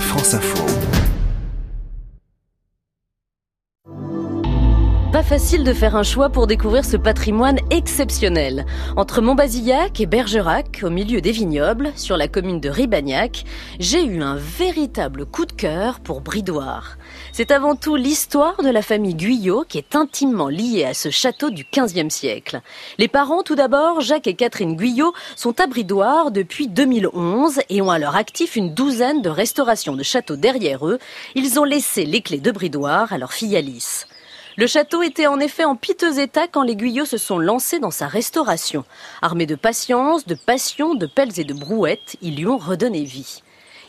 France Info. Pas facile de faire un choix pour découvrir ce patrimoine exceptionnel. Entre Montbazillac et Bergerac, au milieu des vignobles, sur la commune de Ribagnac, j'ai eu un véritable coup de cœur pour Bridoire. C'est avant tout l'histoire de la famille Guyot qui est intimement liée à ce château du XVe siècle. Les parents, tout d'abord, Jacques et Catherine Guyot, sont à Bridoire depuis 2011 et ont à leur actif une douzaine de restaurations de châteaux derrière eux. Ils ont laissé les clés de Bridoire à leur fille Alice. Le château était en effet en piteux état quand les Guyots se sont lancés dans sa restauration. Armés de patience, de passion, de pelles et de brouettes, ils lui ont redonné vie.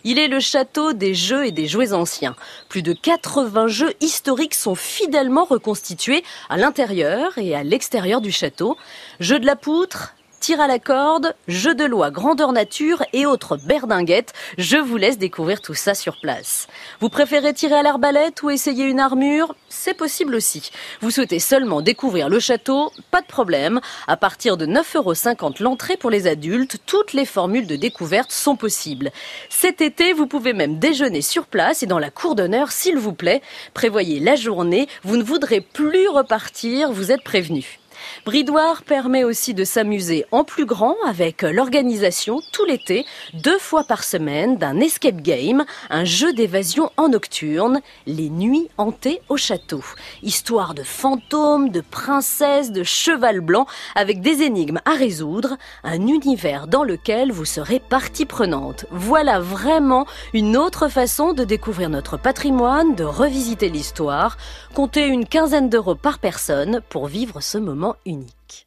Il est le château des jeux et des jouets anciens. Plus de 80 jeux historiques sont fidèlement reconstitués à l'intérieur et à l'extérieur du château. Jeux de la poutre, tir à la corde, jeux de loi grandeur nature et autres berdinguettes. Je vous laisse découvrir tout ça sur place. Vous préférez tirer à l'arbalète ou essayer une armure? C'est possible aussi. Vous souhaitez seulement découvrir le château? Pas de problème. À partir de 9,50 euros l'entrée pour les adultes, toutes les formules de découverte sont possibles. Cet été, vous pouvez même déjeuner sur place et dans la cour d'honneur, s'il vous plaît. Prévoyez la journée. Vous ne voudrez plus repartir. Vous êtes prévenu. Bridoire permet aussi de s'amuser en plus grand avec l'organisation tout l'été, deux fois par semaine, d'un escape game, un jeu d'évasion en nocturne, les nuits hantées au château. Histoire de fantômes, de princesses, de cheval blanc, avec des énigmes à résoudre, un univers dans lequel vous serez partie prenante. Voilà vraiment une autre façon de découvrir notre patrimoine, de revisiter l'histoire. Comptez une quinzaine d'euros par personne pour vivre ce moment unique.